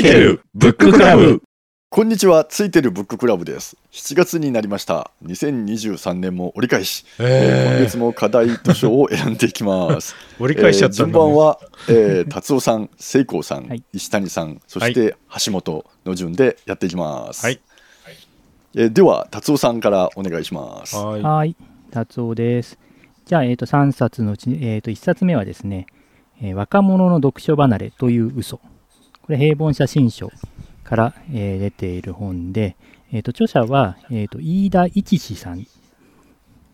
いてるブッククラブこんにちは、ついてるブッククラブです。7月になりました。2023年も折り返し、えー今月も課題図書を選んでいきます。折り返しちゃったえー順番は、えー、達夫さん、聖光さん、はい石谷さん、そして橋本の順でやっていきます。はいえーでは、達夫さんからお願いします。はいはい、達夫です。じゃあ、えー、と3冊のうち、えー、と1冊目はですね、えー若者の読書離れという嘘。これ、平凡写真書から、えー出ている本で、えー、と著者は、えー、と飯田一志さんっ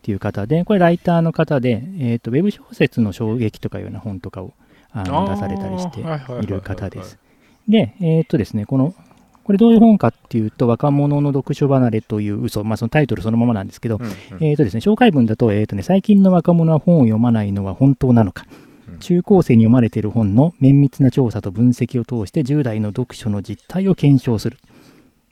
ていう方で、これ、ライターの方で、えー、とウェブ小説の衝撃とかいうような本とかをあの出されたりしてはいる方です。で、えっ、とですね、この、これどういう本かっていうと、若者の読書離れという嘘、まあそのタイトルそのままなんですけど、うんうん。えーとですね、紹介文だと,、えーとね、最近の若者は本を読まないのは本当なのか、うん中高生に読まれている本の綿密な調査と分析を通して10代の読書の実態を検証する。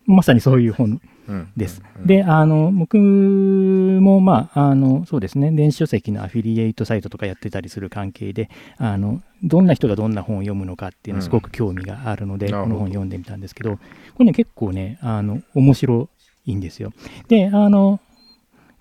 まさにそういう本うんです。うんで、あの、僕も、まあ、あの、そうですね、電子書籍のアフィリエイトサイトとかやってたりする関係で、あの、どんな人がどんな本を読むのかっていうのすごく興味があるので、うんこの本読んでみたんですけど、これね、結構ね、あの、面白いんですよ。で、あの、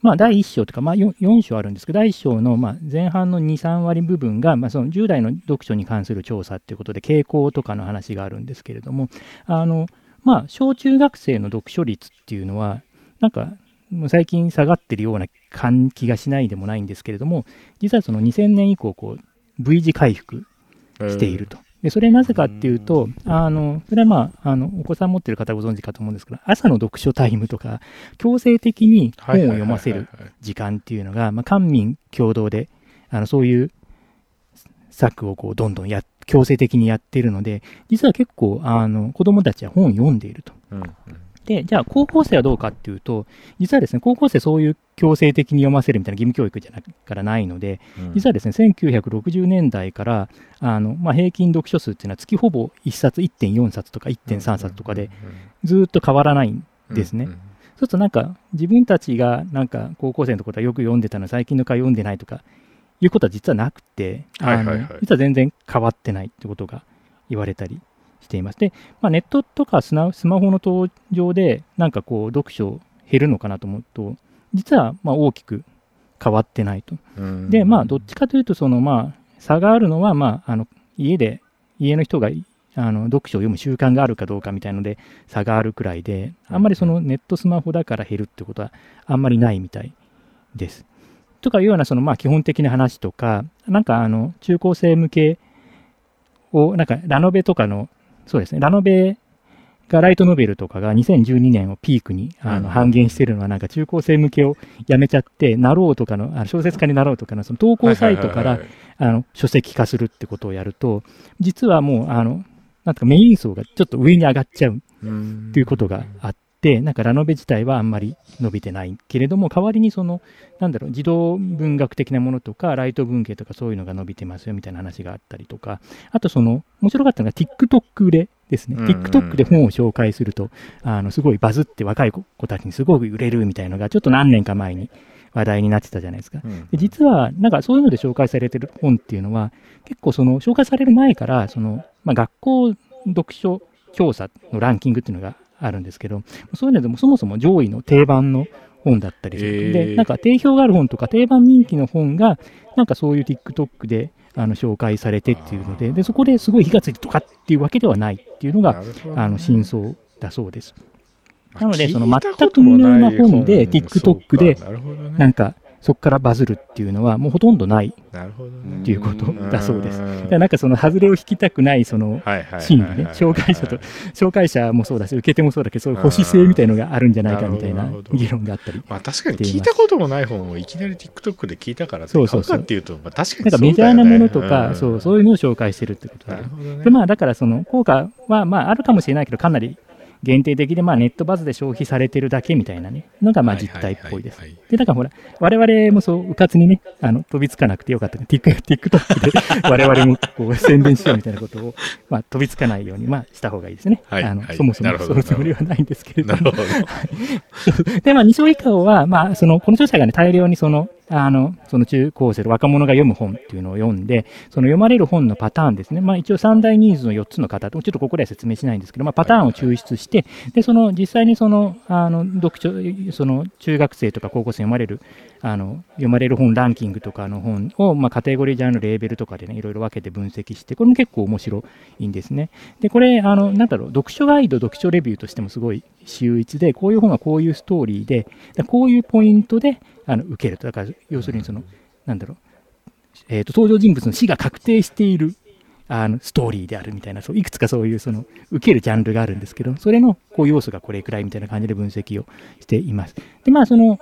まあ、第1章というか、まあ、4, 4章あるんですけど、第1章の、まあ、前半の2、3割部分が、まあ、その10代の読書に関する調査っていうことで、傾向とかの話があるんですけれども、あの、まあ、小中学生の読書率っていうのは、なんか、最近下がってるような感気がしないでもないんですけれども、実はその2000年以降、こう、V 字回復していると。で、それなぜかっていうと、あの、それはまあ、あの、お子さん持ってる方ご存知かと思うんですけど、朝の読書タイムとか、強制的に本を読ませる時間っていうのが、まあ、官民共同で、あの、そういう策をこう、どんどんや、強制的にやっているので、実は結構、あの、子供たちは本を読んでいると。うんうんで、じゃあ高校生はどうかっていうと、実はですね、高校生そういう強制的に読ませるみたいな義務教育じゃなからないので、うん。実はですね、1960年代から、あの、まあ、平均読書数っていうのは月ほぼ1冊1.4冊とか1.3冊とかで、ずーっと変わらないんですね。うんうんそうするとなんか、自分たちがなんか高校生のところはよく読んでたのに最近の回読んでないとか、いうことは実はなくて、あのはいはいはい。実は全然変わってないってことが言われたりしています。で、まあ、ネットとかスナスマホの登場で、なんかこう、読書減るのかなと思うと、実はまあ大きく変わってないと。うんで、まあ、どっちかというと、その、まあ、差があるのは、まあ、あの、家で、家の人が、あの、読書を読む習慣があるかどうかみたいので、差があるくらいで、あんまりそのネットスマホだから減るってことは、あんまりないみたいです。とかいうような、その、まあ、基本的な話とか、なんか、あの、中高生向けを、なんか、ラノベとかの、そうですね、ラノベがライトノベルとかが2012年をピークにあうんの半減してるのは、なんか中高生向けをやめちゃって、なろうとかの、あの小説家になろうとかの、その投稿サイトからあの書籍化するってことをやると、実はもう、あの、なんとかメイン層がちょっと上に上がっちゃううんっていうことがあって、なんかラノベ自体はあんまり伸びてないけれども、代わりにその、なんだろう、児童文学的なものとか、ライト文系とかそういうのが伸びてますよみたいな話があったりとか、あとその、面白かったのが TikTok でですね、うんうん TikTok で本を紹介すると、あの、すごいバズって若い子たちにすごく売れるみたいのが、ちょっと何年か前に話題になってたじゃないですか。うんで実は、なんかそういうので紹介されてる本っていうのは、結構その紹介される前から、その、まあ、学校読書調査のランキングっていうのがあるんですけど、そういうのでもそもそも上位の定番の本だったりする。で、なんか定評がある本とか定番人気の本が、なんかそういう TikTok であの紹介されてっていうので、で、そこですごい火がついてとかっていうわけではないっていうのが、あの、真相だそうです。まあなのでその全く無名な本で TikTok でなんか、そこからバズるっていうのはもうほとんどないっていうことだそうです。んだからなんかその外れを引きたくないその心理ね、紹介者と、紹介者もそうだし、受け手もそうだけど、そういう保守性みたいのがあるんじゃないかみたいな議論があったり。まあ確かに聞いたこともない本をいきなり TikTok で聞いたからそうそうそうっていうと、まあ確かになんかメジャーなものとか、そう、そういうのを紹介してるってことでね。で、まあだからその効果は、まああるかもしれないけど、かなり限定的で、まあネットバズで消費されてるだけみたいなね、のがまあ実態っぽいですで、だからほら、我々もそう、うかつにね、あの、飛びつかなくてよかったか TikTok で 我々もこう宣伝しようみたいなことを、まあ飛びつかないように、まあした方がいいですね。あの、はいはいそもそもそのつもりはないんですけれどもなる。ほど。で、まあ、二章以下は、まあ、その、この著者がね、大量にその、あの、その中高生若者が読む本っていうのを読んで、その読まれる本のパターンですね。まあ一応三大ニーズの4つの方、ちょっとここでは説明しないんですけど、まあパターンを抽出して、で、その実際にその、あの、読書、その中学生とか高校生読まれる、あの、読まれる本ランキングとかの本を、まあカテゴリージャンル、レーベルとかでね、いろいろ分けて分析して、これも結構面白いんですね。で、これ、あの、なんだろう、読書ガイド、読書レビューとしてもすごい秀逸で、こういう本はこういうストーリー、でこういうポイントで、あの、受けると。だから、要するにその、なんだろう、えーと、登場人物の死が確定しているあのストーリーであるみたいな、そういくつかそういうその受けるジャンルがあるんですけど、それのこう要素がこれくらいみたいな感じで分析をしています。で、まあ、その、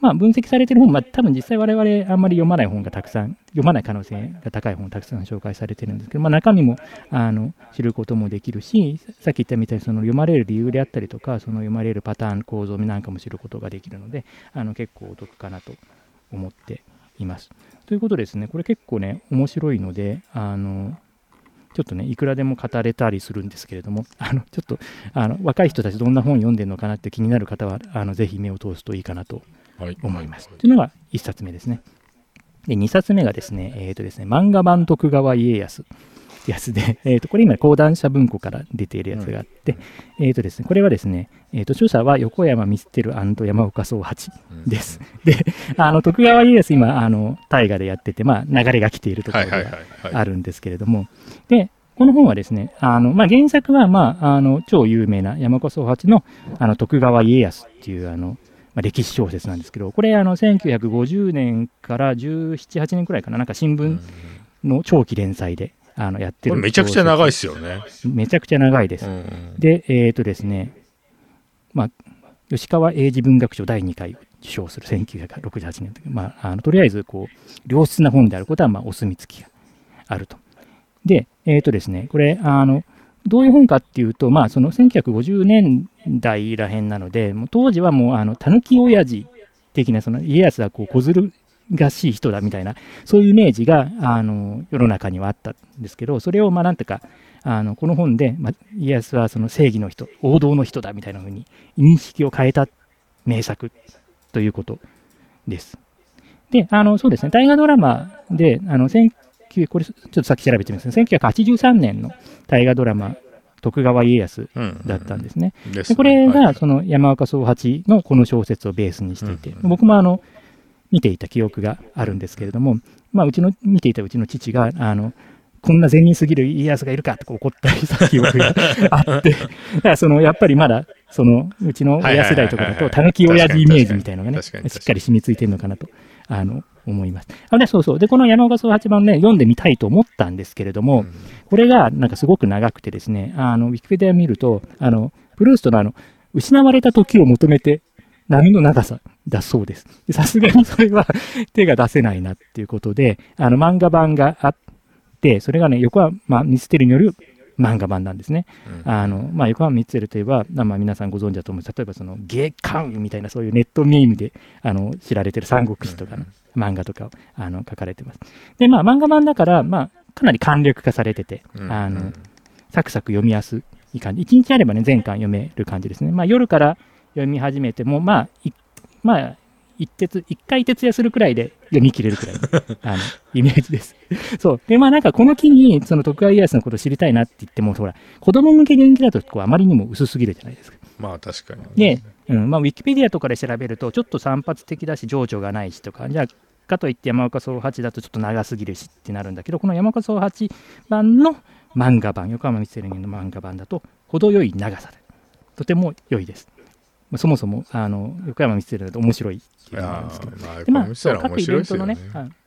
まあ、分析されてる本、まあ、多分実際我々あんまり読まない本がたくさん、読まない可能性が高い本たくさん紹介されてるんですけど、まあ、中身もあの知ることもできるし、さっき言ったみたいにその読まれる理由であったりとか、その読まれるパターン、構造なんかも知ることができるので、あの結構お得かなと思っています。ということですね、これ結構ね、面白いので、あの、ちょっとね、いくらでも語れたりするんですけれども、あの、ちょっと、あの、若い人たちどんな本読んでるのかなって気になる方は、あの、ぜひ目を通すといいかなと思います。というのが1冊目ですね。で、2冊目がですね、えっ、ー、とですね、漫画版徳川家康。やつで、えー、とこれ今、講談社文庫から出ているやつがあって、うん、えーとですね、これはですね、えー、と著者は横山ミステル山岡宗八です。うん、で、あの徳川家康、今、あの大河でやってて、まあ、流れが来ているところがあるんですけれども、で、この本はですね、あのまあ、原作は、まあ、あの超有名な山岡宗八のあの徳川家康っていうあの、まあ、歴史小説なんですけど、これ、あの1950年から17、8年くらいかな、なんか新聞の長期連載で、あのやってるめちゃくちゃ長いですよね。めちゃくちゃ長いです。うんで、えっ、ー、とですね、まあ、吉川英治文学賞第2回を受賞する1968年まあ、あのとりあえずこう良質な本であることは、まあ、お墨付きがあると。で、えっ、ー、とですね、これ、あのどういう本かっていうと、まあ、その1950年代らへんなので、もう当時はもう、あの、たぬき親父的な、その家康はこう小ずるがしい人だみたいな、そういうイメージがあの世の中にはあったんですけど、それをまあなんていうか、あのこの本で、まあ、家康はその正義の人、王道の人だみたいな風に認識を変えた名作ということです。で、あのそうですね、大河ドラマで、あのこれちょっとさっき調べてみますね、1983年の大河ドラマ、徳川家康だったんですね。うんうん、でこれがその山岡宗八のこの小説をベースにしていて、うんうん、僕もあの見ていた記憶があるんですけれども、まあ、うちの見ていたうちの父があのこんな善人すぎる家康がいるかとか怒ったりした記憶が あって、だからそのやっぱりまだそのうちの親世代とかだと、たぬき親父イメージみたいなのがね、しっかり染みついてるのかなとあの思います。あでそうそう。で、この山岡総八番ね、読んでみたいと思ったんですけれども、うん、これがなんかすごく長くてですね、あのウィキペディア見ると、あのプルーストのあの失われた時を求めて波の長さだそうです。さすがにそれは 手が出せないなっていうことで、あの漫画版があって、それがね、横浜ミステリによる漫画版なんですね。うん、あの、まあ、横浜ミステリといえば、まあ、皆さんご存知だと思う。例えば、その、芸館みたいな、そういうネットミームで、あの、知られてる三国志とかの漫画とかを、あの、書かれてます。で、まあ、漫画版だから、まあ、かなり簡略化されてて、あの、サクサク読みやすい感じ。一日あればね、全巻読める感じですね。まあ、夜から読み始めても、まあ、まあ、一徹、一回徹夜するくらいで読み切れるくらいの あのイメージです。そう。で、まあなんかこの機に、その徳川家康のことを知りたいなって言っても、ほら、子供向け人気だとこうあまりにも薄すぎるじゃないですか。まあ確かに、ね。で、うんまあ、ウィキペディアとかで調べると、ちょっと散発的だし、情緒がないしとか、じゃあ、かといって山岡宗八だとちょっと長すぎるしってなるんだけど、この山岡宗八版の漫画版、横浜ミステリーの漫画版だと、程よい長さで、とても良いです。そもそもあの横山光輝だと面白いっていうのなんですけど、まあ、各イベントのね、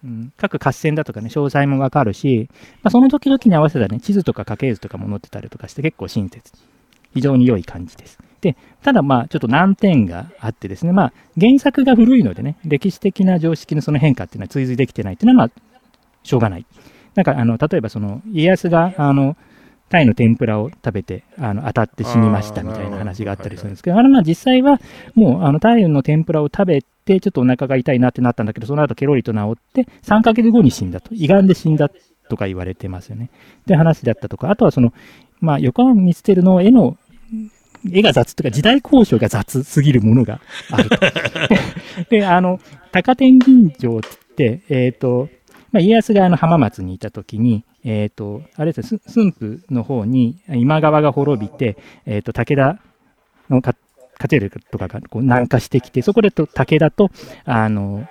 うん、各合戦だとかね、詳細もわかるし、まあ、その時々に合わせたね、地図とか家系図とかも載ってたりとかして、結構親切。非常に良い感じです。で、ただまあ、ちょっと難点があってですね、まあ、原作が古いのでね、歴史的な常識のその変化っていうのは追随できてないっていうのは、まあ、しょうがない。なんか、あの、例えばその、家康が、あの、タイの天ぷらを食べてあの当たって死にましたみたいな話があったりするんですけど、あれまあ実際はもうあのタイの天ぷらを食べてちょっとお腹が痛いなってなったんだけど、その後ケロリと治って3ヶ月後に死んだと。胃がんで死んだとか言われてますよね。って話だったとか、あとはその、まあ、横浜ミステルの絵の絵が雑というか時代交渉が雑すぎるものがあると。で、あの、高天神城って、えっ、と、まあ、家康があの浜松にいた時に、えっ、と、あれですね、す駿府の方に今川が滅びて、えっ、と、武田のか勝てるとかがこう南下してきて、そこでと武田と、あの、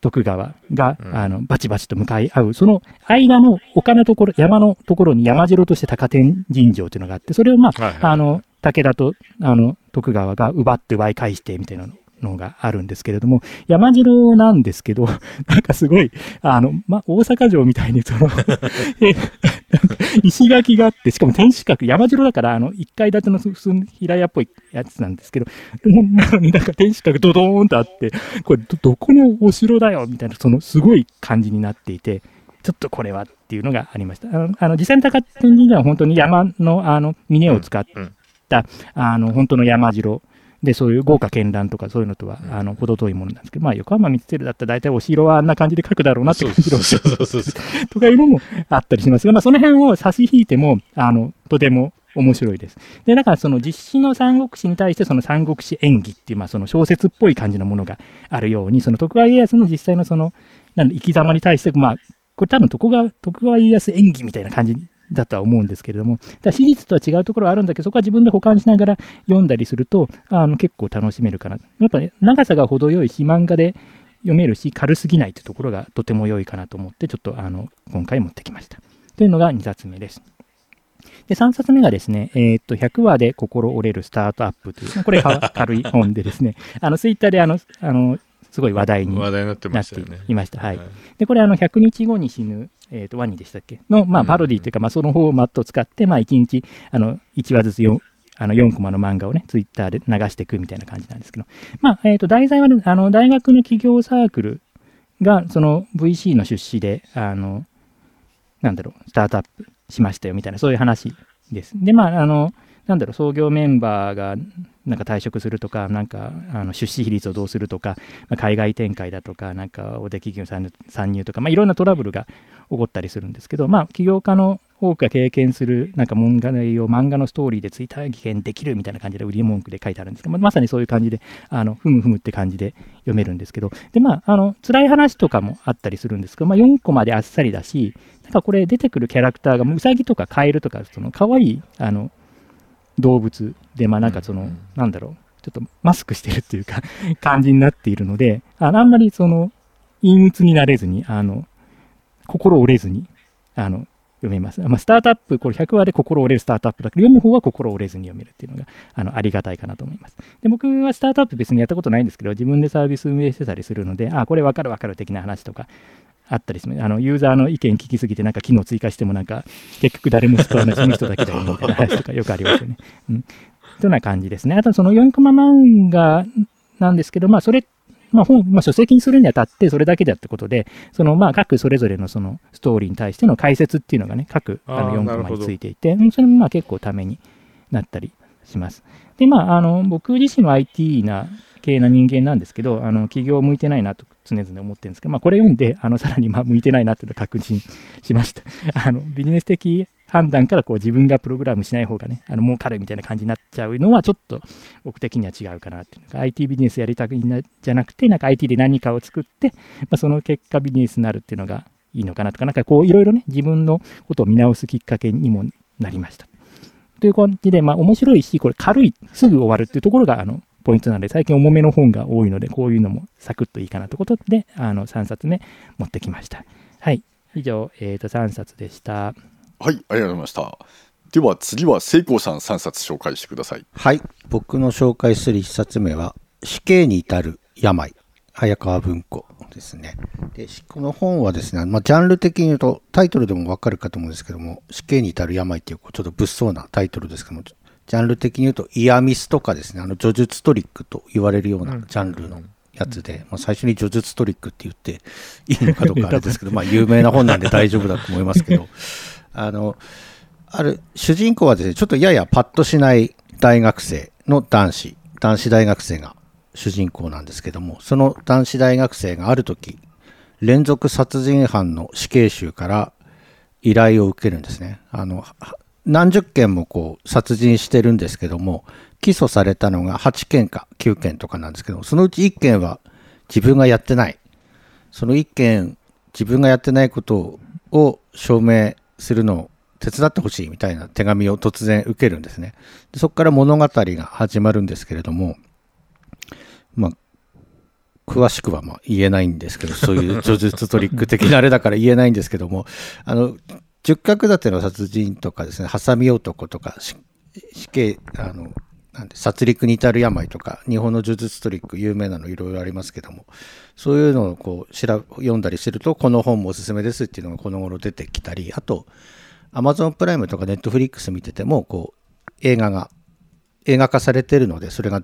徳川が、うんあのバチバチと向かい合う、その間の丘のところ、山のところに山城として高天神城というのがあって、それをまあ、はいはいあの、武田と、あの、徳川が奪って奪い返してみたいなのがあるんですけれども、山城なんですけど、なんかすごい、あの、ま、大阪城みたいにその、石垣があって、しかも天守閣、山城だから、あの、一階建てのすすん平屋っぽいやつなんですけど、なんか天守閣ドドーンとあって、これど、どこのお城だよみたいな、そのすごい感じになっていて、ちょっとこれはっていうのがありました。あの、あの実際の高天神では本当に山の、あの、峰を使っうんた、あの、本当の山城。で、そういう豪華絢爛とかそういうのとは、あの、程遠いものなんですけど、まあ、横浜三つだったら大体お城はあんな感じで書くだろうなってそう感じのそうそうそうそう。とかいうのもあったりしますが、まあ、その辺を差し引いても、あの、とても面白いです。で、だからその実施の三国志に対してその三国志演技っていう、まあ、その小説っぽい感じのものがあるように、その徳川家康の実際のその、なんだ生き様に対して、まあ、これ多分徳川、徳川家康演技みたいな感じだとは思うんですけれども、だ史実とは違うところはあるんだけど、そこは自分で保管しながら読んだりすると、あの結構楽しめるかな。やっぱね、長さが程よいし、漫画で読めるし、軽すぎないというところがとても良いかなと思って、ちょっとあの今回持ってきました。というのが2冊目です。で、3冊目がですね、えーっと、100話で心折れるスタートアップという、これか 軽い本でですね、あの、ツイッターであの、あの、すごい話題に話題になって。いました。はい。で、これあの、100日後に死ぬ、えっ、と、ワニでしたっけ？の、まあ、うんパロディというか、まあ、そのフォーマットを使って、まあ、1日、あの、1話ずつ4、あの、4コマの漫画をね、ツイッターで流していくみたいな感じなんですけど、まあ、えっ、と、題材はね、あの、大学の企業サークルが、その VC の出資で、あの、なんだろう、スタートアップしましたよみたいな、そういう話です。で、まあ、あの、なんだろう、創業メンバーがなんか退職するとか、なんかあの出資比率をどうするとか、まあ海外展開だとか、なんか大手企業参入参入とか、まあ、いろんなトラブルが起こったりするんですけど、まあ、起業家の多くが経験するなんか問題を漫画のストーリーで追体験できるみたいな感じで売り文句で書いてあるんですけど、まあまさにそういう感じで、あのふむふむって感じで読めるんですけど、で、まあ、あの辛い話とかもあったりするんですけど、まあ、4コマであっさりだし、なんかこれ出てくるキャラクターが、ウサギとかカエルとか、その可愛いあの動物で、まあなんかその、なんだろう、ちょっとマスクしてるっていうか、感じになっているので、あのあんまりその、陰鬱になれずに、あの、心折れずに、あの、読めます。まあ、スタートアップ、これ100話で心折れるスタートアップだけど、読む方は心折れずに読めるっていうのが、あの、ありがたいかなと思います。で、僕はスタートアップ別にやったことないんですけど、自分でサービス運営してたりするので、あ、これわかるわかる的な話とか、あったりする。あの、ユーザーの意見聞きすぎて、なんか機能追加してもなんか、結局誰も使わない、その人だけだよね、みた いな話とかよくありますよね。うん。というような感じですね。あと、その4コマ漫画なんですけど、まあ、それ、まあ、本、まあ、書籍にするにあたって、それだけだってことで、その、まあ、各それぞれのその、ストーリーに対しての解説っていうのがね、各、あの、あー4なるほどコマについていて、うんそれもまあ、結構ためになったりします。で、まあ、あの、僕自身は IT な系な人間なんですけど、あの、企業向いてないなと常々思ってるんですけど、まあ、これ読んで、あの、さらに、まあ、向いてないなっていうのを確認しました。あの、ビジネス的判断からこう自分がプログラムしない方がね、あの儲かるみたいな感じになっちゃうのはちょっと僕的には違うかなっていうのが IT ビジネスやりたくなじゃなくて、なんか IT で何かを作って、まあ、その結果ビジネスになるっていうのがいいのかなとか、なんかこういろいろね、自分のことを見直すきっかけにもなりました。という感じで、まあ面白いし、これ軽い、すぐ終わるっていうところがあのポイントなので、最近重めの本が多いので、こういうのもサクッといいかなということで、あの3冊目持ってきました。はい。以上、えー、と3冊でした。はい、ありがとうございました。では次は聖光さん3冊紹介してください。はい。僕の紹介する一冊目は、死刑に至る病。早川文庫ですね。で、しこの本はですね、まあ、ジャンル的に言うと、タイトルでもわかるかと思うんですけども、死刑に至る病っていう、ちょっと物騒なタイトルですけども、ジャンル的に言うと、イヤミスとかですね、あの、叙述トリックと言われるようなジャンルのやつで、まあ、最初に叙述トリックって言っていいのかどうかあれですけど、まあ、有名な本なんで大丈夫だと思いますけど、あの、ある主人公はですね、ちょっとややパッとしない大学生の男子、男子大学生が主人公なんですけども、その男子大学生がある時、連続殺人犯の死刑囚から依頼を受けるんですね。あの、は何十件もこう殺人してるんですけども、起訴されたのが8件か9件とかなんですけど、そのうち1件は自分がやってない。その1件、自分がやってないことを証明するのを手伝ってほしいみたいな手紙を突然受けるんですね。でそこから物語が始まるんですけれども、まあ、詳しくはま言えないんですけど、そういう叙述トリック的なあれだから言えないんですけども、あの、十角立ての殺人とかですね、ハサミ男とか、死刑、あの、なんで殺戮に至る病とか、日本の呪術トリック有名なのいろいろありますけども、そういうのをこう調読んだりすると、この本もおすすめですっていうのがこの頃出てきたり、あと、アマゾンプライムとかネットフリックス見てても、こう、映画が映画化されてるので、それが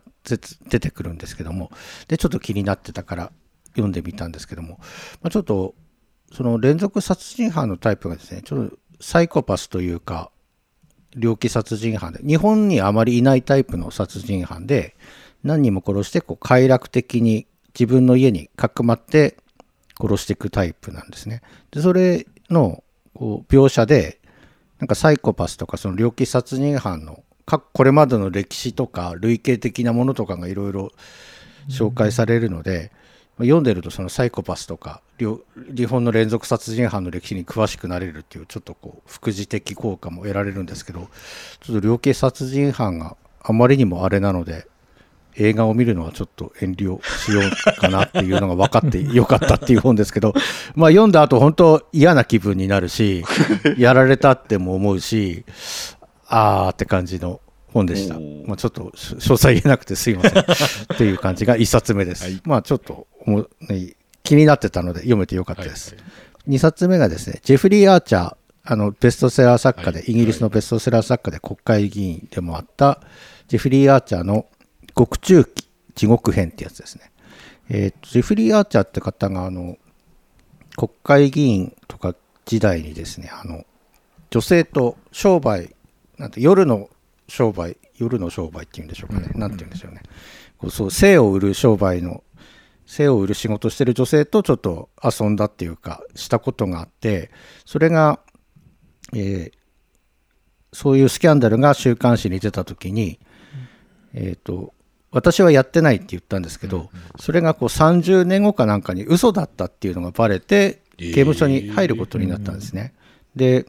出てくるんですけども、で、ちょっと気になってたから読んでみたんですけども、まあ、ちょっと、その連続殺人犯のタイプがですね、ちょっとサイコパスというか、猟奇殺人犯で、日本にあまりいないタイプの殺人犯で、何人も殺して、こう、快楽的に自分の家にかくまって殺していくタイプなんですね。で、それの、こう、描写で、なんかサイコパスとかその猟奇殺人犯のこれまでの歴史とか類型的なものとかがいろいろ紹介されるので、うん、読んでるとそのサイコパスとか日本の連続殺人犯の歴史に詳しくなれるっていうちょっとこう副次的効果も得られるんですけどちょっと量刑殺人犯があまりにもあれなので映画を見るのはちょっと遠慮しようかなっていうのが分かってよかったっていう本ですけど、まあ読んだ後本当嫌な気分になるし、やられたっても思うし、あーって感じの本でした。まあ、ちょっと詳細言えなくてすいません っていう感じが1冊目です。はい、まあちょっとね、気になってたので読めてよかったです。はい、2冊目がですね、ジェフリー・アーチャー、あのベストセラー作家で、はい、イギリスのベストセラー作家で国会議員でもあったジェフリー・アーチャーの獄中記地獄編ってやつですね。えー、ジェフリー・アーチャーって方があの国会議員とか時代にですねあの女性と商売なんて夜の商売夜の商売っていうんでしょうかね、なんて言うんでしょうね。こうそう性を売る商売の性を売る仕事してる女性とちょっと遊んだっていうかしたことがあってそれが、えー、そういうスキャンダルが週刊誌に出た時に、えっ、ー、と私はやってないって言ったんですけど、それがこう30年後かなんかに嘘だったっていうのがバレて刑務所に入ることになったんですね。で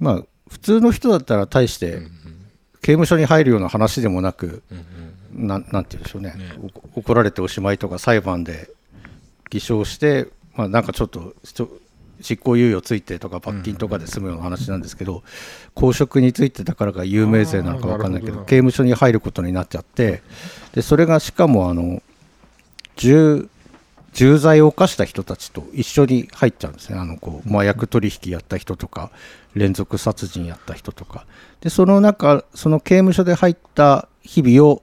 まあ普通の人だったら大して刑務所に入るような話でもなく、ななんて言うんでしょうね。怒られておしまいとか裁判で偽証して、まあ、なんかちょっと執行猶予ついてとか罰金とかで済むような話なんですけど、公職についてたからか有名税なのか分かんないけど刑務所に入ることになっちゃってでそれがしかもあの10重罪を犯した人たちと一緒に入っちゃうんですね、あのこう麻薬取引やった人とか、連続殺人やった人とか、でその中、その刑務所で入った日々を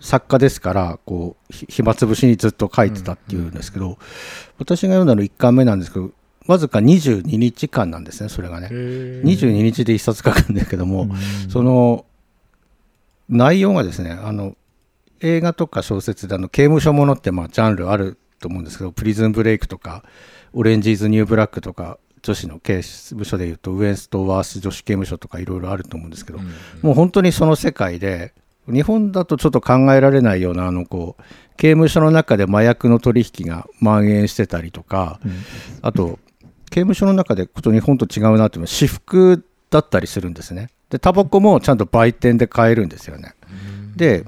作家ですから、こう暇つぶしにずっと書いてたっていうんですけど、私が読んだの1巻目なんですけど、わずか22日間なんですね、それがね。22日で1冊書くんですけども、その内容がですね、あの映画とか小説であの刑務所ものってまあジャンルあると思うんですけど、プリズンブレイクとか、オレンジ・イズ・ニューブラックとか、女子の刑務所でいうと、ウェントワース女子刑務所とかいろいろあると思うんですけど、もう本当にその世界で、日本だとちょっと考えられないような、あのこう、刑務所の中で麻薬の取引が蔓延してたりとか、うん、あと、刑務所の中でと日本と違うなっていうのは、私服だったりするんですね。で、タバコもちゃんと売店で買えるんですよね。で、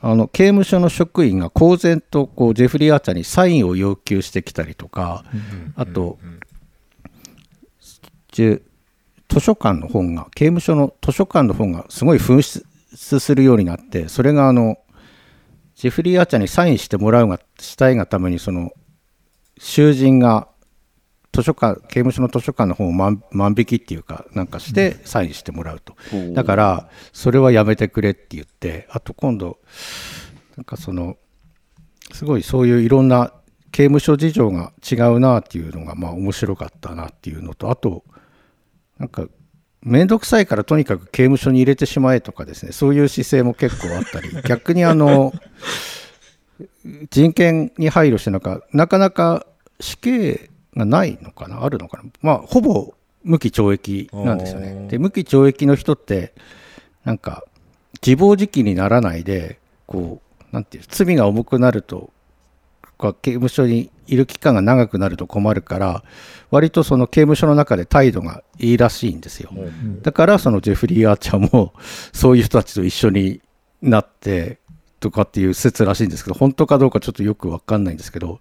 あの刑務所の職員が公然とこうジェフリー・アーチャーにサインを要求してきたりとか、あと、図書館の本が刑務所の図書館の本がすごい紛失するようになってそれがあのジェフリー・アーチャーにサインしてもらうがしたいがためにその囚人が図書館刑務所の図書館の本を万万引きっていうかなんかしてサインしてもらうと、うん、だからそれはやめてくれって言ってあと今度なんかそのすごいそういういろんな刑務所事情が違うなっていうのがまあ面白かったなっていうのとあとなんか面倒くさいからとにかく刑務所に入れてしまえとかですねそういう姿勢も結構あったり。逆にあの人権に配慮してなんかなかなか死刑がないのかな？あるのかな？まあほぼ無期懲役なんですよね。で、無期懲役の人って、なんか、自暴自棄にならないで、こう、なんていう、罪が重くなると、刑務所にいる期間が長くなると困るから、割とその刑務所の中で態度がいいらしいんですよ。だから、そのジェフリー・アーチャーも、そういう人たちと一緒になって、とかっていう説らしいんですけど、本当かどうかちょっとよくわかんないんですけど、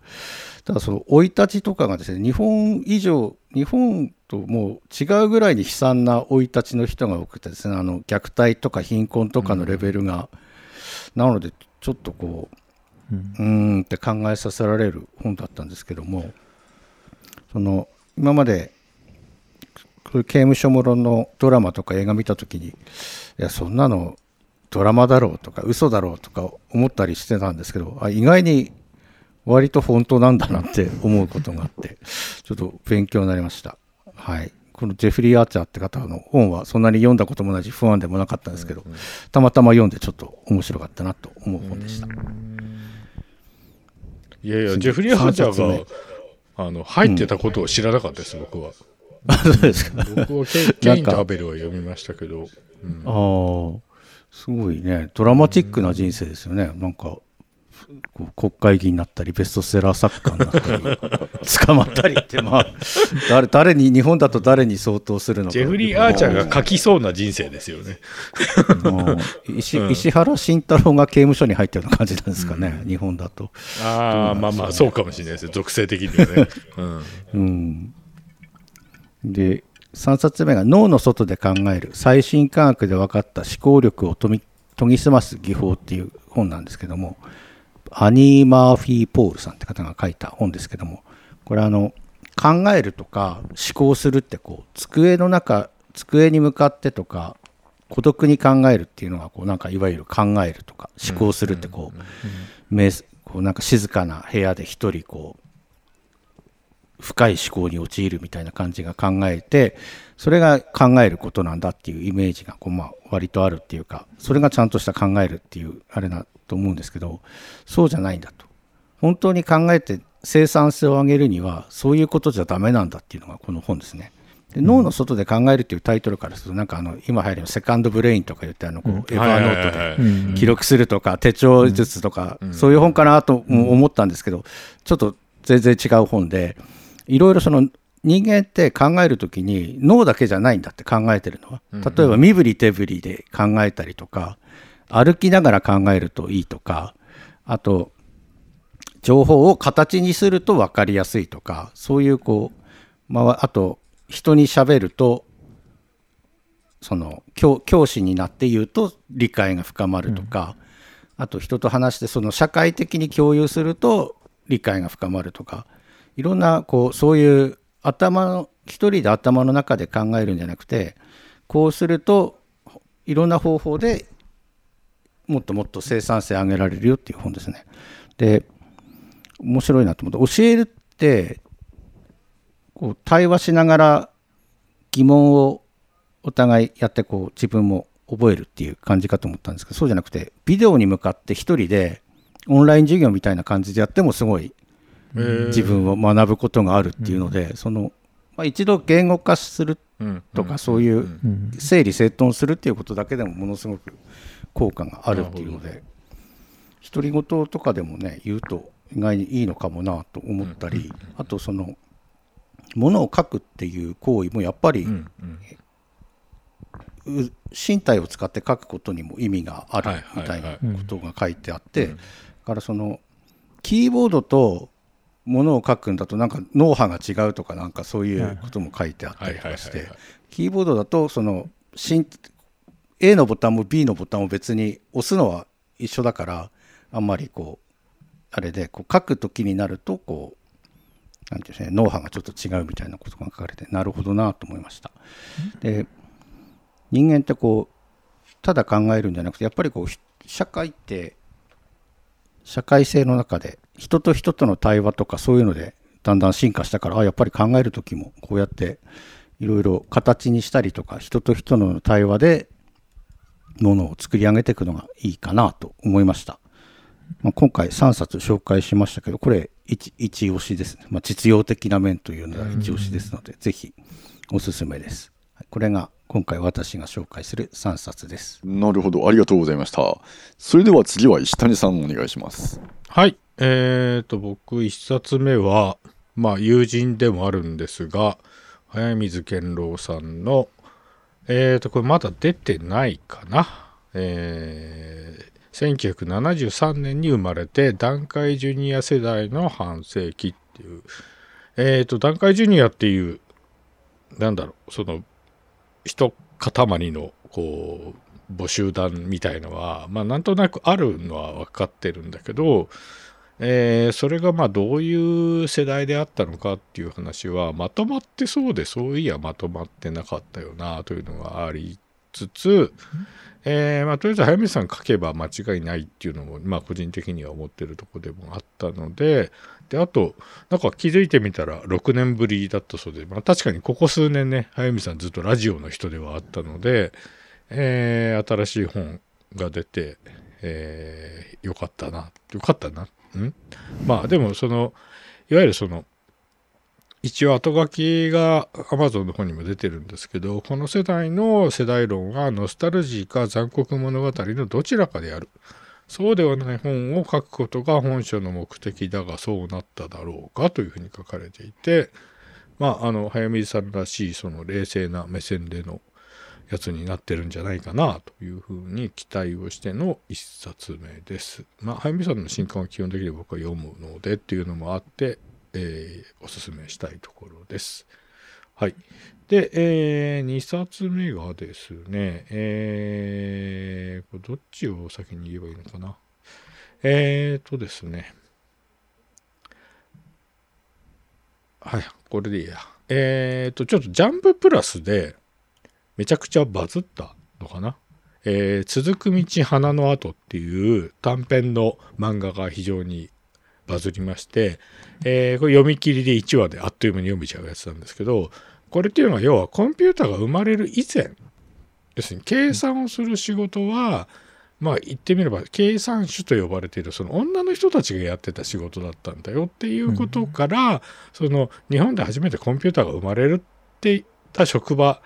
ただその生い立ちとかがですね、日本以上、日本ともう違うぐらいに悲惨な生い立ちの人が多くてですね、あの虐待とか貧困とかのレベルが、なのでちょっとこう、うんって考えさせられる本だったんですけども、その今までこういう刑務所もののドラマとか映画見たときに、いや、そんなのドラマだろうとか、嘘だろうとか思ったりしてたんですけど、あ意外に割と本当なんだなって思うことがあって、ちょっと勉強になりました。はい。このジェフリー・アーチャーって方の本はそんなに読んだこともないし不安でもなかったんですけど、たまたま読んでちょっと面白かったなと思う本でした。いやいや、ジェフリー・ハーチャーがあの入ってたことを知らなかったです、僕は。あそうですか。僕はケケインとアベルは読みましたけど、うんああ、すごいね、ドラマチックな人生ですよね。なんか、国会議員になったり、ベストセラー作家になったり、捕まったりって、まあ、誰誰に、日本だと誰に相当するのか。ジェフリー・アーチャーが書きそうな人生ですよね。うん石石原慎太郎が刑務所に入ったような感じなんですかね、日本だと。ああ、まあまあ、そうかもしれないです属性的にはね。うんうん、で3冊目が「脳の外で考える最新科学で分かった思考力を研ぎ澄ます技法」っていう本なんですけどもアニー・マーフィー・ポールさんって方が書いた本ですけどもこれあの考えるとか思考するってこう机の中机に向かってとか孤独に考えるっていうのがこうなんかいわゆる考えるとか思考するってこうめこうなんか静かな部屋で一人こう深い思考に陥るみたいな感じが考えてそれが考えることなんだっていうイメージがこう、まあ、割とあるっていうかそれがちゃんとした考えるっていうあれだと思うんですけどそうじゃないんだと。本当に考えて生産性を上げるにはそういうことじゃダメなんだっていうのがこの本ですね。で脳の外で考えるっていうタイトルからするとなんかあの今流行るセカンドブレインとか言ってあのこうエヴァーノートで記録するとか手帳術とか、そういう本かなとも思ったんですけど、ちょっと全然違う本でいろいろその人間って考えるときに脳だけじゃないんだって考えてるのは。例えば身振り手振りで考えたりとか歩きながら考えるといいとかあと情報を形にすると分かりやすいとかそういうこう、まあ、あと人に喋るとその教教師になって言うと理解が深まるとか、あと人と話してその社会的に共有すると理解が深まるとかいろんなこうそういう頭の一人で頭の中で考えるんじゃなくてこうするといろんな方法でもっともっと生産性上げられるよっていう本ですね。で面白いなと思って教えるってこう対話しながら疑問をお互いやってこう自分も覚えるっていう感じかと思ったんですけどそうじゃなくてビデオに向かって一人でオンライン授業みたいな感じでやってもすごい自分を学ぶことがあるっていうので、その、まあ、一度言語化するとか、そういううん。整理整頓するっていうことだけでもものすごく効果があるっていうので独り言とかでもね言うと意外にいいのかもなと思ったり、あとそのものを書くっていう行為もやっぱり、身体を使って書くことにも意味があるみたいなはいことが書いてあって、だからそのキーボードとものを書くんだとなんか脳波が違うとかなんかそういうことも書いてあったりとかしてキーボードだとその身 A のボタンも B のボタンも別に押すのは一緒だからあんまりこうあれでこう書く時になるとこうなんていうんですかね脳波がちょっと違うみたいなことが書かれてなるほどなと思いました。で人間ってこうただ考えるんじゃなくてやっぱりこう社会って社会性の中で人と人との対話とかそういうのでだんだん進化したからあやっぱり考える時もこうやっていろいろ形にしたりとか人と人の対話でものを作り上げていくのがいいかなと思いました。まあ、今回3冊紹介しましたけどこれ一一押しですね、まあ、実用的な面というのは一押しですので、ぜひおすすめです。これが今回私が紹介する3冊です。なるほど、ありがとうございました。それでは次は石谷さんお願いします。はい、えーと、僕1冊目は、まあ友人でもあるんですが、早水健郎さんの、えーと、これまだ出てないかな。えー、1973年に生まれて、団塊ジュニア世代の半世紀っていう、えーと、団塊ジュニアっていう、なんだろう、その、一塊の、こう、募集団みたいのは、まあ、なんとなくあるのは分かってるんだけど、えー、それがまあどういう世代であったのかっていう話はまとまってそうでそういやまとまってなかったよなというのがありつつ、えー、まあ、とりあえず早水さん書けば間違いないっていうのも、まあ、個人的には思ってるとこでもあったのでであとなんか気づいてみたら6年ぶりだったそうで、まあ、確かにここ数年ね早水さんずっとラジオの人ではあったので、えー、新しい本が出て、えー、よかったなよかったなん？まあでもそのいわゆるその一応後書きが Amazon の方にも出てるんですけどこの世代の世代論はノスタルジーか残酷物語のどちらかである。そうではない本を書くことが本書の目的だがそうなっただろうかというふうに書かれていてまああの早水さんらしいその冷静な目線でのやつになってるんじゃないかなというふうに期待をしての一冊目です。まあ、早見さんの新刊は基本的に僕は読むのでっていうのもあって、えー、おすすめしたいところです。はい。で、えー、2冊目がですね、えー、どっちを先に言えばいいのかな。えーとですね。はい、これでいいや。えーと、ちょっとジャンププラスで、めちゃくちゃバズったのかな？えー、続く道花の後っていう短編の漫画が非常にバズりまして、えー、これ読み切りで1話であっという間に読めちゃうやつなんですけど、これっていうのは要はコンピューターが生まれる以前、要するに計算をする仕事は、まあ言ってみれば計算手と呼ばれているその女の人たちがやってた仕事だったんだよっていうことから、その日本で初めてコンピューターが生まれるっていった職場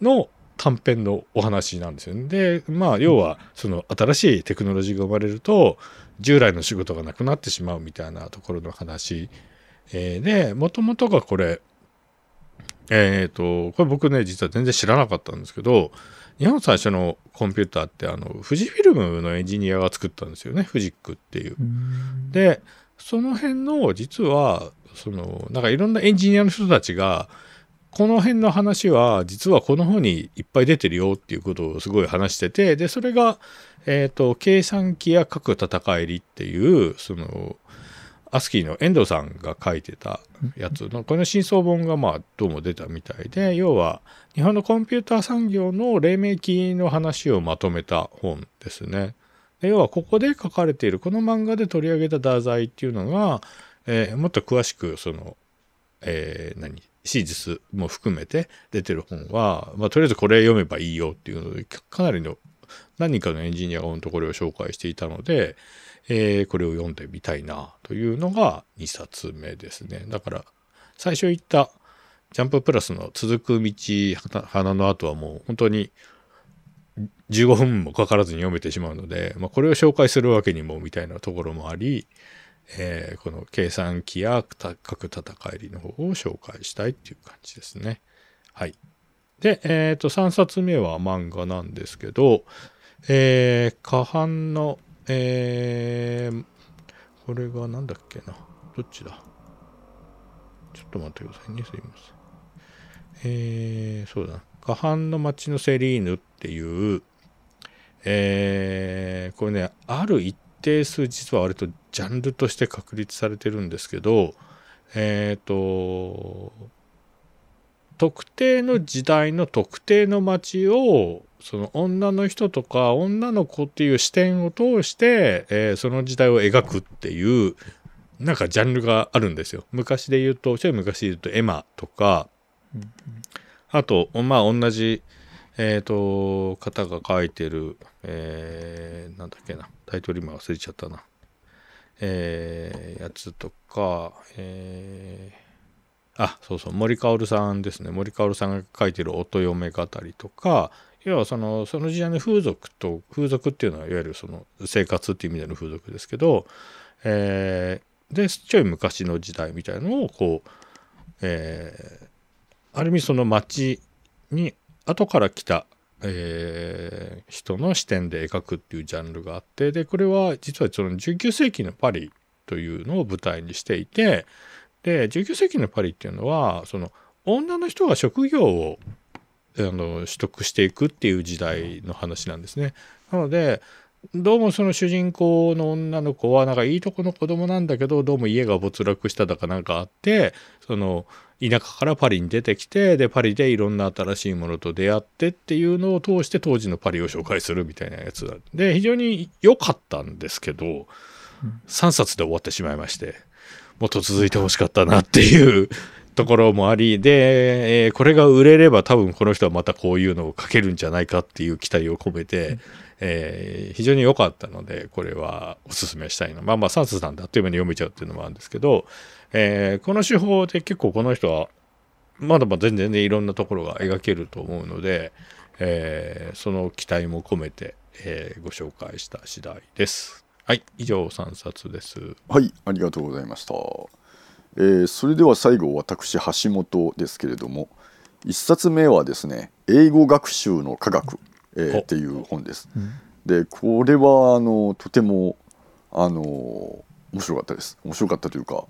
の短編のお話なんですよね。でまあ要はその新しいテクノロジーが生まれると従来の仕事がなくなってしまうみたいなところの話、えー、でもともとがこれえっ、ー、とこれ僕ね実は全然知らなかったんですけど日本最初のコンピューターってあの富士フィルムのエンジニアが作ったんですよねフジックっていう。でその辺の実はそのなんかいろんなエンジニアの人たちがこの辺の話は実はこの本にいっぱい出てるよっていうことをすごい話しててでそれが、えーと、計算機や各戦いりっていうそのアスキーの遠藤さんが書いてたやつのこの真相本がまあどうも出たみたいで要は日本のコンピューター産業の黎明期の話をまとめた本ですね。で要はここで書かれているこの漫画で取り上げた題材っていうのが、えー、もっと詳しくその、えー、何？史実も含めて出てる本は、まあ、とりあえずこれ読めばいいよっていうので、かなりの何人かのエンジニアが本当これを紹介していたので、えー、これを読んでみたいなというのが2冊目ですね。だから、最初言ったジャンププラスの続く道花の後はもう本当に15分もかからずに読めてしまうので、まあ、これを紹介するわけにもみたいなところもあり、えー、この計算機や各戦いりの方を紹介したいっていう感じですね。はい。で、えっ、ー、と、3冊目は漫画なんですけど、えー、下半の、えー、これがなんだっけな。どっちだ？ちょっと待ってくださいね。すいません。えー、そうだな。下半の町のセリーヌっていう、えー、これね、ある一定数実は割とジャンルとして確立されてるんですけどえっ、ー、と特定の時代の特定の街をその女の人とか女の子っていう視点を通して、えー、その時代を描くっていうなんかジャンルがあるんですよ。昔で言うとちょい昔で言うとエマとか、あとまあ同じえっ、ー、と方が書いてる、えー、なんだっけな。タイトル今忘れちゃったな。えー、やつとか、えあそうそう。森かおるさんですね。森かおるさんが書いてる音嫁語りとか要はそのその時代の風俗と風俗っていうのはいわゆるその生活っていう意味での風俗ですけど、えー、でちょい昔の時代みたいのをこう、えー、ある意味その街に後から来た、えー、人の視点で描くっていうジャンルがあってでこれは実はその19世紀のパリというのを舞台にしていてで19世紀のパリっていうのはその女の人が職業をあの取得していくっていう時代の話なんですね。なのでどうもその主人公の女の子はなんかいいとこの子供なんだけどどうも家が没落しただかなんかあってその田舎からパリに出てきてでパリでいろんな新しいものと出会ってっていうのを通して当時のパリを紹介するみたいなやつで非常に良かったんですけど3冊で終わってしまいましてもっと続いてほしかったなっていう ところもありで、えー、これが売れれば多分この人はまたこういうのを書けるんじゃないかっていう期待を込めて、うん、えー、非常に良かったのでこれはおすすめしたいなまあまあ3冊なんであっという間に読めちゃうっていうのもあるんですけど、えー、この手法で結構この人はまだまだ全然ねいろんなところが描けると思うので、えー、その期待も込めて、えー、ご紹介した次第です。はい、以上3冊です。はい、ありがとうございました。えー、それでは最後私橋本ですけれども1冊目はですね「英語学習の科学」えー、っていう本です。でこれはあのとてもあの面白かったです。面白かったというか、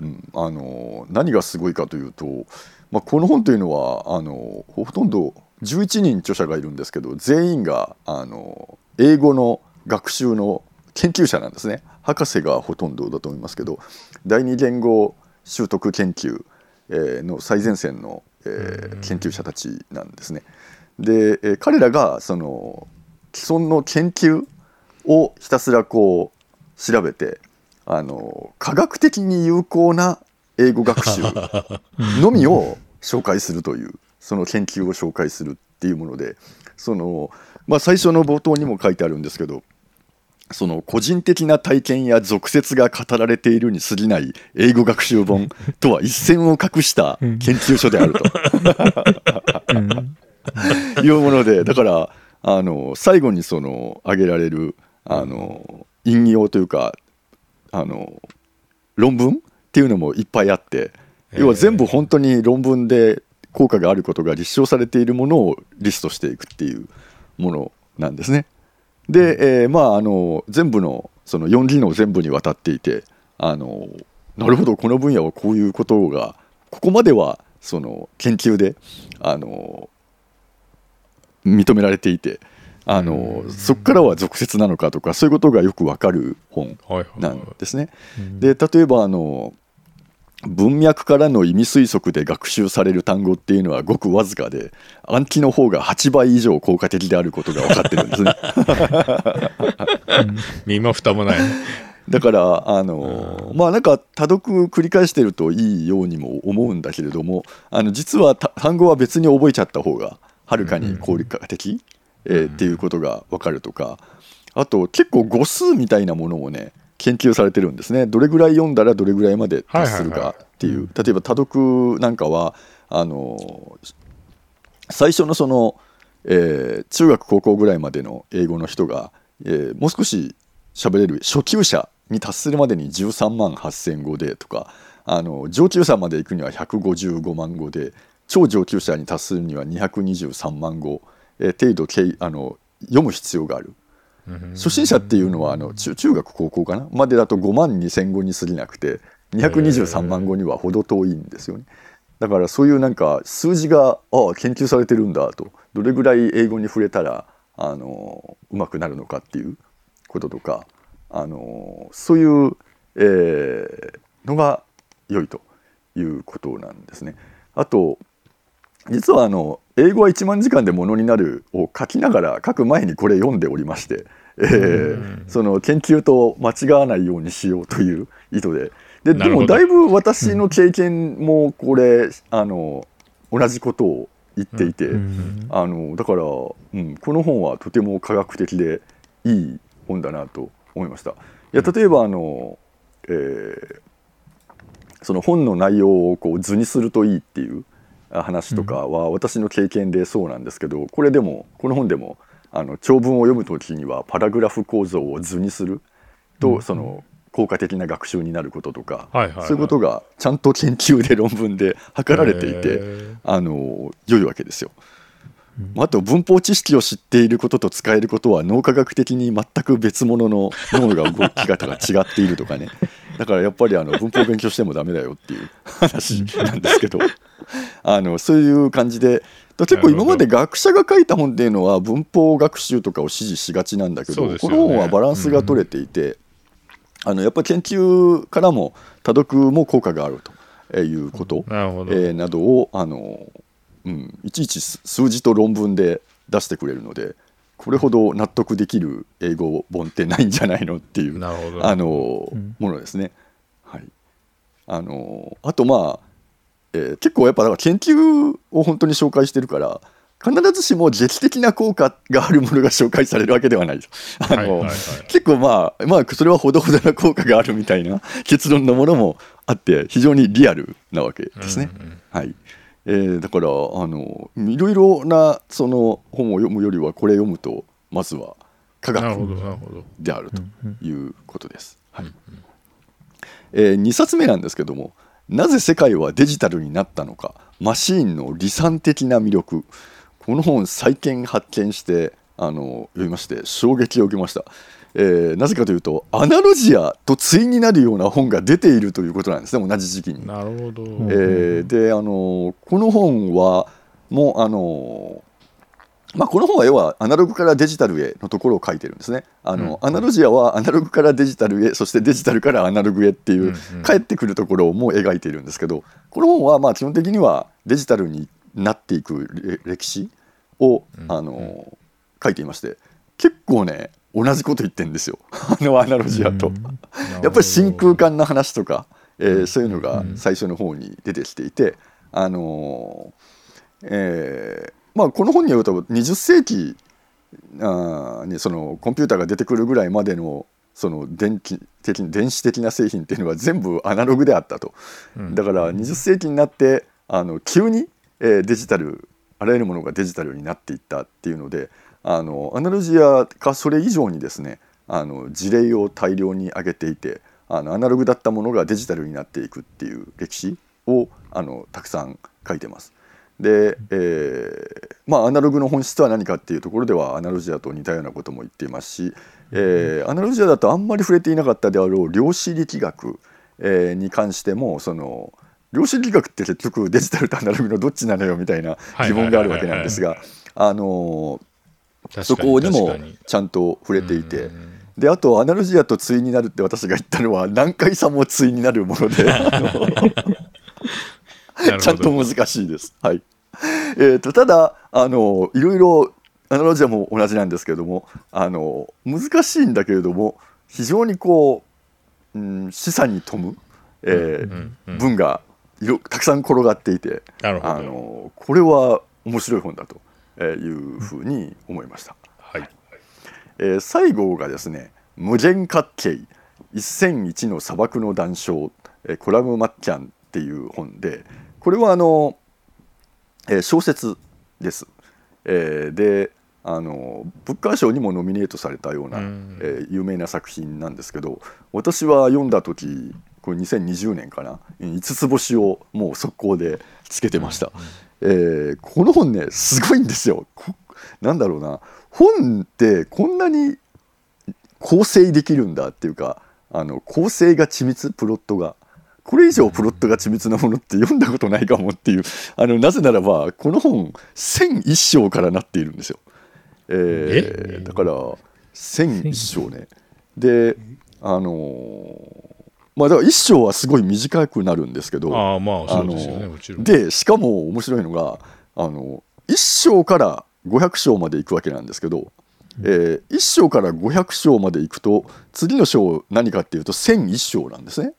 うん、あの何がすごいかというと、まあ、この本というのはあのほとんど11人著者がいるんですけど全員があの英語の学習の研究者なんですね博士がほとんどだと思いますけど第二言語習得研究の最前線の研究者たちなんですね。で彼らがその既存の研究をひたすらこう調べてあの科学的に有効な英語学習 のみを紹介するというその研究を紹介するっていうものでその、まあ、最初の冒頭にも書いてあるんですけどその個人的な体験や俗説が語られているに過ぎない英語学習本 とは一線を画した研究所であると。いうものでだからあの最後にその挙げられるあの引用というかあの論文っていうのもいっぱいあって要は全部本当に論文で効果があることが立証されているものをリストしていくっていうものなんですね。で、えー、まああの全部のその4技能全部にわたっていてあのなるほどこの分野はこういうことがここまではその研究であの認められていてあのそこからは俗説なのかとかそういうことがよくわかる本なんですね。で例えばあの文脈からの意味推測で学習される単語っていうのはごくわずかで暗記の方が8倍以上効果的であることが分かってるんですね。身も蓋もない。だからあのまあなんか多読繰り返してるといいようにも思うんだけれどもあの実は単語は別に覚えちゃった方がはるかに効果的、えー、っていうことが分かるとか。あと結構語数みたいなものもね研究されてるんですね。どれぐらい読んだらどれぐらいまで達するかっていう、例えば多読なんかはあの最初のその、えー、中学高校ぐらいまでの英語の人が、えー、もう少し喋れる初級者に達するまでに13万8,000語でとかあの上級者まで行くには155万語で超上級者に達するには223万語、えー、程度あの読む必要がある初心者っていうのはあの中中学高校かな？までだと5万2,000語に過ぎなくて223万語には程遠いんですよね。だからそういうなんか数字がああ研究されてるんだとどれぐらい英語に触れたらあのうまくなるのかっていうこととかあのそういう、えー、のが良いということなんですね。あと実はあの英語は1万時間でものになるを書きながら書く前にこれ読んでおりまして、えー、その研究と間違わないようにしようという意図で。ででもだいぶ私の経験もこれあの同じことを言っていて、あのだから、うん、この本はとても科学的でいい本だなと思いました。いや例えばあの、えー、その本の内容をこう図にするといいっていう話とかは私の経験でそうなんですけどこれでもこの本でもあの長文を読む時にはパラグラフ構造を図にするとその効果的な学習になることとか、そういうことがちゃんと研究で論文で図られていへてー。あの良いわけですよ。あと文法知識を知っていることと使えることは脳科学的に全く別物の脳が動き方が違っているとかね。だからやっぱりあの文法を勉強してもダメだよっていう話なんですけど。あのそういう感じでだ結構今まで学者が書いた本っていうのは文法学習とかを支持しがちなんだけど、ね。この本はバランスが取れていて、あのやっぱり研究からも多読も効果があるということ、なえーなどをあの、うん、いちいち数数字と論文で出してくれるのでこれほど納得できる英語本ってないんじゃないのっていうあの、うん。ものですね。はい、あのあとまあ、えー結構やっぱだから研究を本当に紹介してるから必ずしも劇的な効果があるものが紹介されるわけではないです。あのはいはいはい。結構まあまあそれはほどほどな効果があるみたいな結論のものもあって非常にリアルなわけですね。うんうん。はいえーだからあのいろいろなその本を読むよりはこれ読むとまずは科学であるということです。はい。え2冊目なんですけどもなぜ世界はデジタルになったのかマシーンの理算的な魅力。この本再見発見してあの読みまして衝撃を受けました、えーなぜかというとアナロジアと対になるような本が出ているということなんですね同じ時期に。なるほど、んえーであのこの本はもうあのまあ、この本は要はアナログからデジタルへのところを書いてるんですね。あのうんアナロジアはアナログからデジタルへそしてデジタルからアナログへっていう、帰ってくるところをもう描いているんですけどこの本はまあ基本的にはデジタルになっていくれ歴史を、うんあの書いていまして結構ね同じこと言ってるんですよ。あのアナロジアと。うん。やっぱり真空管の話とか、えーそういうのがうん。最初の方に出てきていて、あのーえーまあ、この本によると20世紀あーにそのコンピューターが出てくるぐらいまでのその電気的電子的な製品っていうのは全部アナログであったと。うん。だから20世紀になってあの急に、えーデジタルあらゆるものがデジタルになっていったっていうのであのアナロジアかそれ以上にですねあの事例を大量に挙げていてあのアナログだったものがデジタルになっていくっていう歴史をあのたくさん書いてます。で、えーまあアナログの本質は何かっていうところではアナロジアと似たようなことも言っていますし、えーアナロジアだとあんまり触れていなかったであろう量子力学、えーに関してもその量子力学って結局デジタルとアナログのどっちなのよみたいな疑問があるわけなんですがあの確かそこにもちゃんと触れていて。うん。であとアナロジアと対になるって私が言ったのは何回差も対になるもので ちゃんと難しいです。はい。えー、とただあのいろいろアナロジアも同じなんですけれどもあの難しいんだけれども非常にこう、うん、示唆に富む、えーうんうん文がいろたくさん転がっていてあのこれは面白い本だというふうに思いました。はいえー最後がですね「無限角形1001の砂漠の談笑」えーコラム・マッキャンっていう本でこれはあの、えー小説です。えーであのブッカー賞にもノミネートされたような、うんえー有名な作品なんですけど私は読んだ時これ2020年かな5つ星をもう速攻でつけてました、えーこの本ねすごいんですよ。こなんだろうな。本ってこんなに構成できるんだっていうかあの構成が緻密プロットが。これ以上プロットが緻密なものって読んだことないかもっていう。あのなぜならばこの本1001章からなっているんですよ。えーえ？だから1001章ね。であのーまあだから1章はすごい短くなるんですけどああまあそあうですよねのもちろん。でしかも面白いのがあの1章から500章まで行くわけなんですけど、え1章から500章まで行くと次の章何かっていうと1001章なんですね。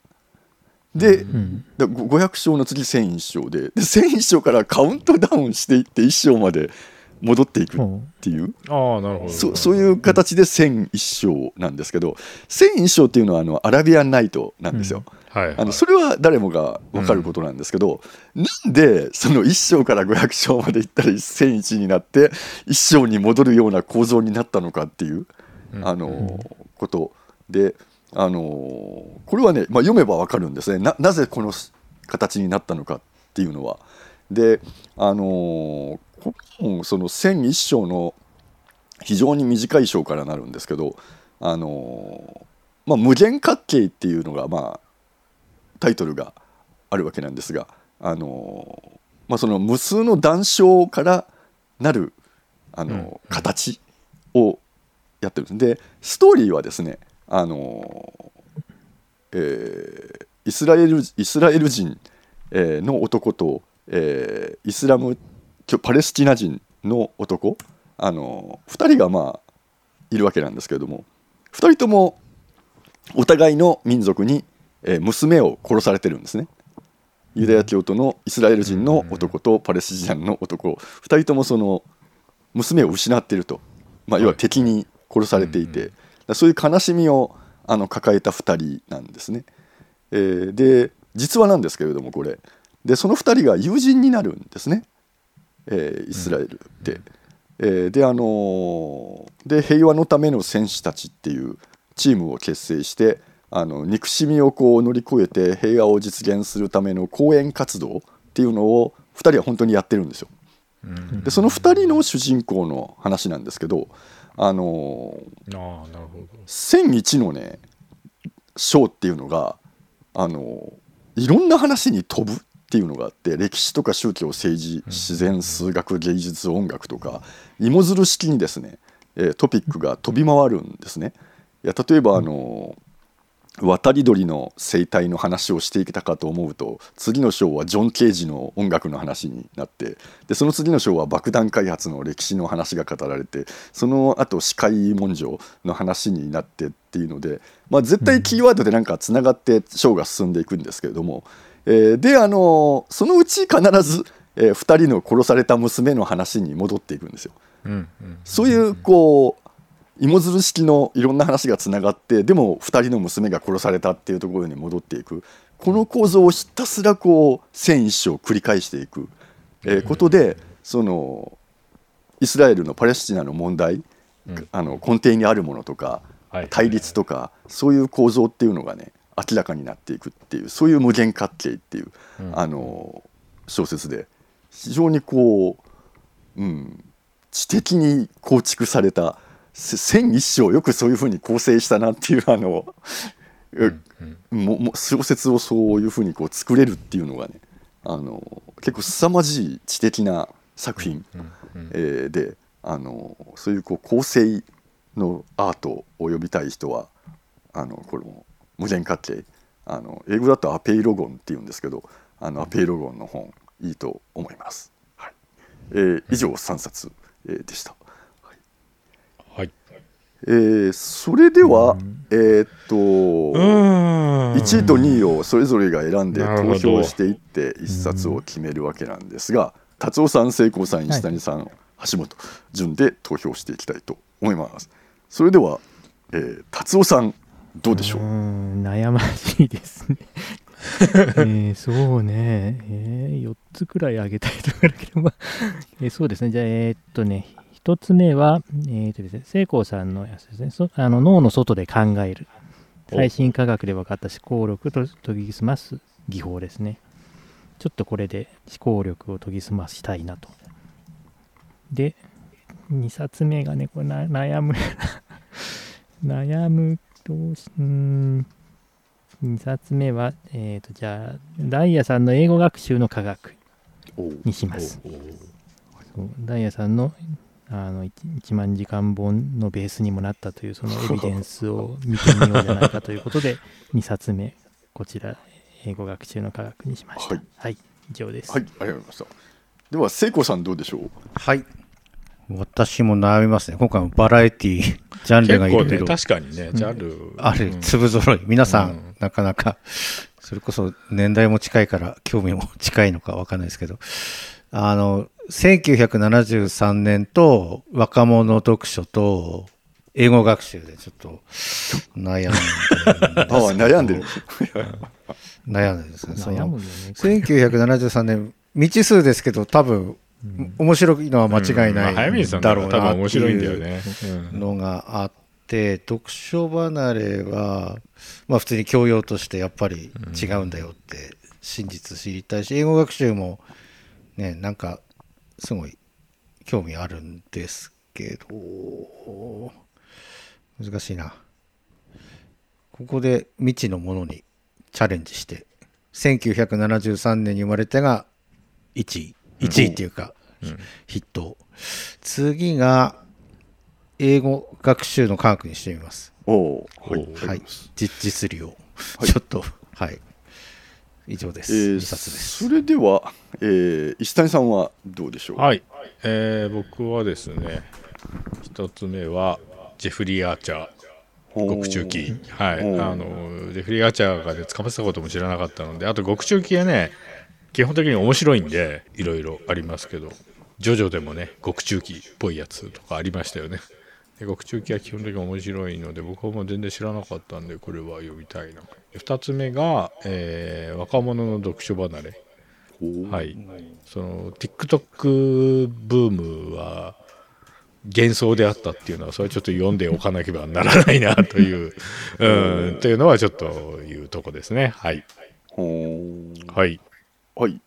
で、うん。だご500章の次1001章でで1001章からカウントダウンしていって1章まで戻っていくっていう。ああなるほど。そそういう形で1001章なんですけど1001章っていうのはあのアラビアンナイトなんですよ。はいはい。あのそれは誰もが分かることなんですけど、なんでその1章から500章までいったら1001になって1章に戻るような構造になったのかっていう、うん。あのことであのこれはね、まあ、読めば分かるんですね。ななぜこの形になったのかっていうのは。であのこの本その1001章の非常に短い章からなるんですけどあのまあ、無限角形っていうのがまあタイトルがあるわけなんですがあの、まあ、その無数の断章からなるあの、うん形をやってるんです。でストーリーはですねあの、えーイスラエルイスラエル人、えーの男と、えーイスラム教パレスチナ人の男あの2人がまあいるわけなんですけれども2人ともお互いの民族に、えー娘を殺されてるんですね。ユダヤ教徒のイスラエル人の男とパレスチナの男。2人ともその娘を失っていると、まあ、要は敵に殺されていて、そういう悲しみをあの抱えた2人なんですね。えーで実話なんですけれどもこれ。でその2人が友人になるんですね、えーイスラエルって。えーであのーで平和のための戦士たちっていうチームを結成してあの憎しみをこう乗り越えて平和を実現するための講演活動っていうのを2人は本当にやってるんですよ。うんでその2人の主人公の話なんですけどあのーああなるほど1001のね章っていうのがあのいろんな話に飛ぶっていうのがあって歴史とか宗教政治自然数学芸術音楽とか芋づる式にですね、えートピックが飛び回るんですね。いや例えばあの渡り鳥の生態の話をしていけたかと思うと次の章はジョン・ケージの音楽の話になってでその次の章は爆弾開発の歴史の話が語られてその後司会文書の話になってっていうので、まあ、絶対キーワードでなんかつながって章が進んでいくんですけれども、えーであのそのうち必ず、え2人の殺された娘の話に戻っていくんですよ。うんうん。そういうこう芋づる式のいろんな話がつながってでも2人の娘が殺されたっていうところに戻っていく。この構造をひたすらこう戦一章繰り返していく、えーことでそのイスラエルのパレスチナの問題、うん。あの根底にあるものとかはい。対立とかそういう構造っていうのがね明らかになっていくっていうそういう無限角形っていう、うん。あの小説で。非常にこう、うん、知的に構築されたせ千一章よくそういうふうに構成したなっていうあの、うんもも小説をそういうふうにこう作れるっていうのがねあの結構凄まじい知的な作品、うんうんえーであのそういうこう構成のアートを呼びたい人はあのこの無限角形あの英語だとアペイロゴンっていうんですけどあのアペイロゴンの本いいと思います。はい。えー以上3冊、えーでした。はい。えーそれでは、えーっと、うん。1位と2位をそれぞれが選んで投票していって1冊を決めるわけなんですが達夫さん聖光さん石谷さん、橋本順で投票していきたいと思います。それでは、えー達夫さんどうでしょう？悩ましいですね。えーそうね、え4つくらいあげたいところだけど、まあえーそうですね、じゃあ、えーっとね、1つ目は、えーっとですね、聖光さんのやつですね、そあの脳の外で考える、お最新科学で分かった思考力と研ぎ澄ます技法ですね。ちょっとこれで思考力を研ぎ澄ましたいなと。で、2冊目がね、これな悩む。悩むどうん、2冊目は、えっ、と、じゃあ、ダイヤさんの英語学習の科学にします。ダイヤさんのあの 1, 万時間本のベースにもなったというそのエビデンスを見てみようじゃないかということで 2冊目こちら英語学習の科学にしました。はい、はい、以上です、はいありがとうございました。では聖光さんどうでしょう？はい。私も悩みますね。今回もバラエティ、ジャンルがいろいろね確かにねジャンル。あるうん。粒揃い。皆さん、うん。なかなか、それこそ年代も近いから、興味も近いのかわかんないですけど、あの、1973年と若者読書と英語学習でちょっと悩んでるんですけど。ああ悩んでる。悩んでですね。その。ね。1973年、未知数ですけど、多分、面白いのは間違いないだだろうなって分面白いんだよいうのがあって、読書離れは、まあ普通に教養としてやっぱり違うんだよって真実知りたいし、英語学習もね、なんかすごい興味あるんですけど、難しいな。ここで未知のものにチャレンジして、1973年に生まれてが1位。1位っていうか、ヒット。次が、英語学習の科学にしてみます。おはい。実実利を。はいちょっと、はい。以上です。えー2冊です。それでは、えー石谷さんはどうでしょう？はい、えー僕はですね一つ目はジェフリー・アーチャー獄中記はいあのジェフリー・アーチャーがね捕まってたことも知らなかったのであと獄中記はね基本的に面白いんでいろいろありますけどジョジョでもね獄中記っぽいやつとかありましたよね。で獄中記は基本的に面白いので僕はもう全然知らなかったんでこれは読みたいな。2つ目が、えー若者の読書離れ。はい、その TikTok ブームは幻想であったっていうのはそれはちょっと読んでおかなければならないなという、うん、というのはちょっというとこですね。はい。はいはい。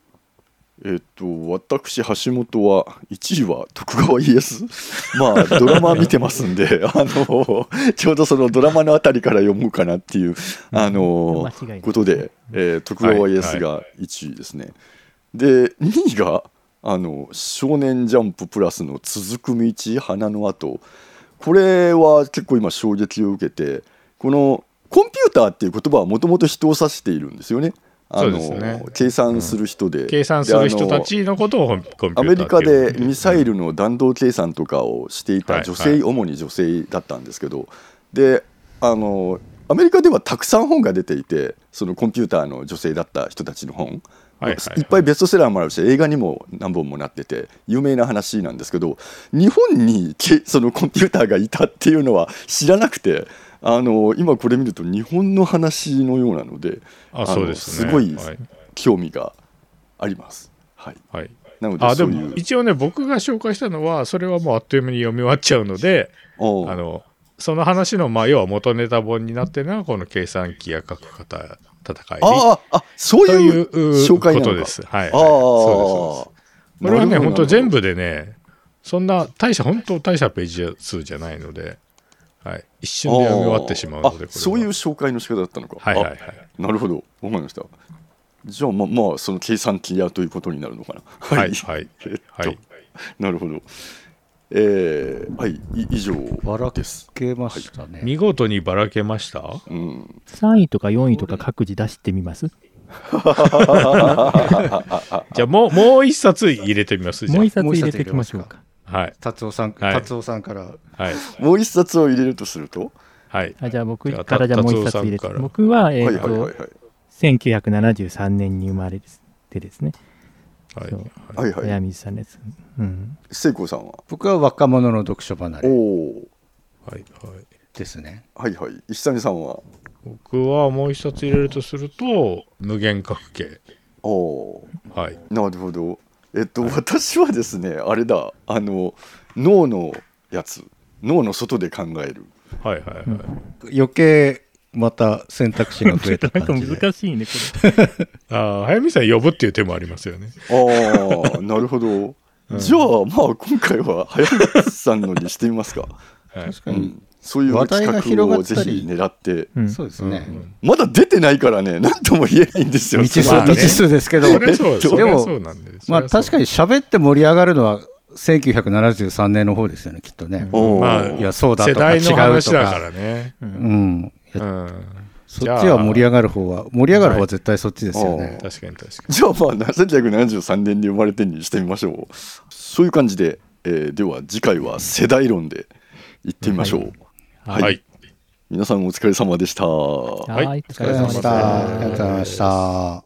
えっ、と、私、橋本は、1位は徳川家康。まあ、ドラマ見てますんで、あの、ちょうどそのドラマのあたりから読もうかなっていう、あのことで、えー徳川家康が1位ですね。で、2位が、あの、少年ジャンププラスの続く道、花の後。これは結構今衝撃を受けて、このコンピューターっていう言葉はもともと人を指しているんですよね。あのそうですね。計算する人で、計算する人たちのことをコンピューターってアメリカでいうミサイルの弾道計算とかをしていた女性、はい主に女性だったんですけど。であのアメリカではたくさん本が出ていてそのコンピューターの女性だった人たちの本、はいはいはいっぱいベストセラーもあるし映画にも何本もなってて有名な話なんですけど日本にけそのコンピューターがいたっていうのは知らなくてあの今これ見ると日本の話のようなのであそうですね。のすごいはい。興味があります。はい、はい。なのであでも一応ね僕が紹介したのはそれはもうあっという間に読み終わっちゃうのであのその話のまあ要は元ネタ本になってるのがこの計算機や書く方戦い。あああそうといいうう紹介ことです。はい、はい、ああそうこれはね本当全部でねそんな大した本当大したページ数じゃないので、はい、一瞬で読み終わってしまうのでそういう紹介の仕方だったのか。はいはいはい。あなるほど。わかりました。じゃあままあその計算機屋ということになるのかな。はいはい。えっとはい。なるほど。えー、はいい以上ばらですけましたね。見事にばらけました？うん3位とか4位とか各自出してみます？じゃあもうもう一冊入れてみますじゃもう一冊入れていきましょうか。あはい。達夫さん、はい。達夫さんから。はい。もう一冊を入れるとすると？はい。あじゃあ僕からじゃあもう一冊入れて。僕は、えっ、はいはいはいと、はい。1973年に生まれてですね。はい。はいはい。早水さんです。うん。聖子さんは？僕は若者の読書離おれ。おはいはい。ですね。はいはい。石谷さんは？僕はもう一冊入れるとすると無限角形。おおはい。なるほどえっと、私はですねあれだあの脳のやつ脳の外で考える。はいはいはい、余計また選択肢が増えたなんか。難しいね、こ ああ早見さん呼ぶっていう手もありますよね。ああなるほど、じゃあまあ今回は早口さんのにしてみますか、はい。確かに。うん、そういう話題が企画をぜ広がったりひ狙ってれ。うん。そうですね。まだ出てないからね。何とも言えないんですよ。未知数、まあね。未知数です。けど、でもまあ確かに喋って盛り上がるのは1973年の方ですよね、きっとね。いや、そうだ世とか違うと代の話だかね、うん。うん、そっちは盛り上がる方は、盛り上がる方は絶対そっちですよね。確かに確かじゃあまあ1973年に生まれてにしてみましょう。そういう感じで、えーでは次回は世代論でいってみましょう、にはい。はい。皆さんお疲れ様でした。はい、はい。お疲ありがとうございました。ありがとうございました。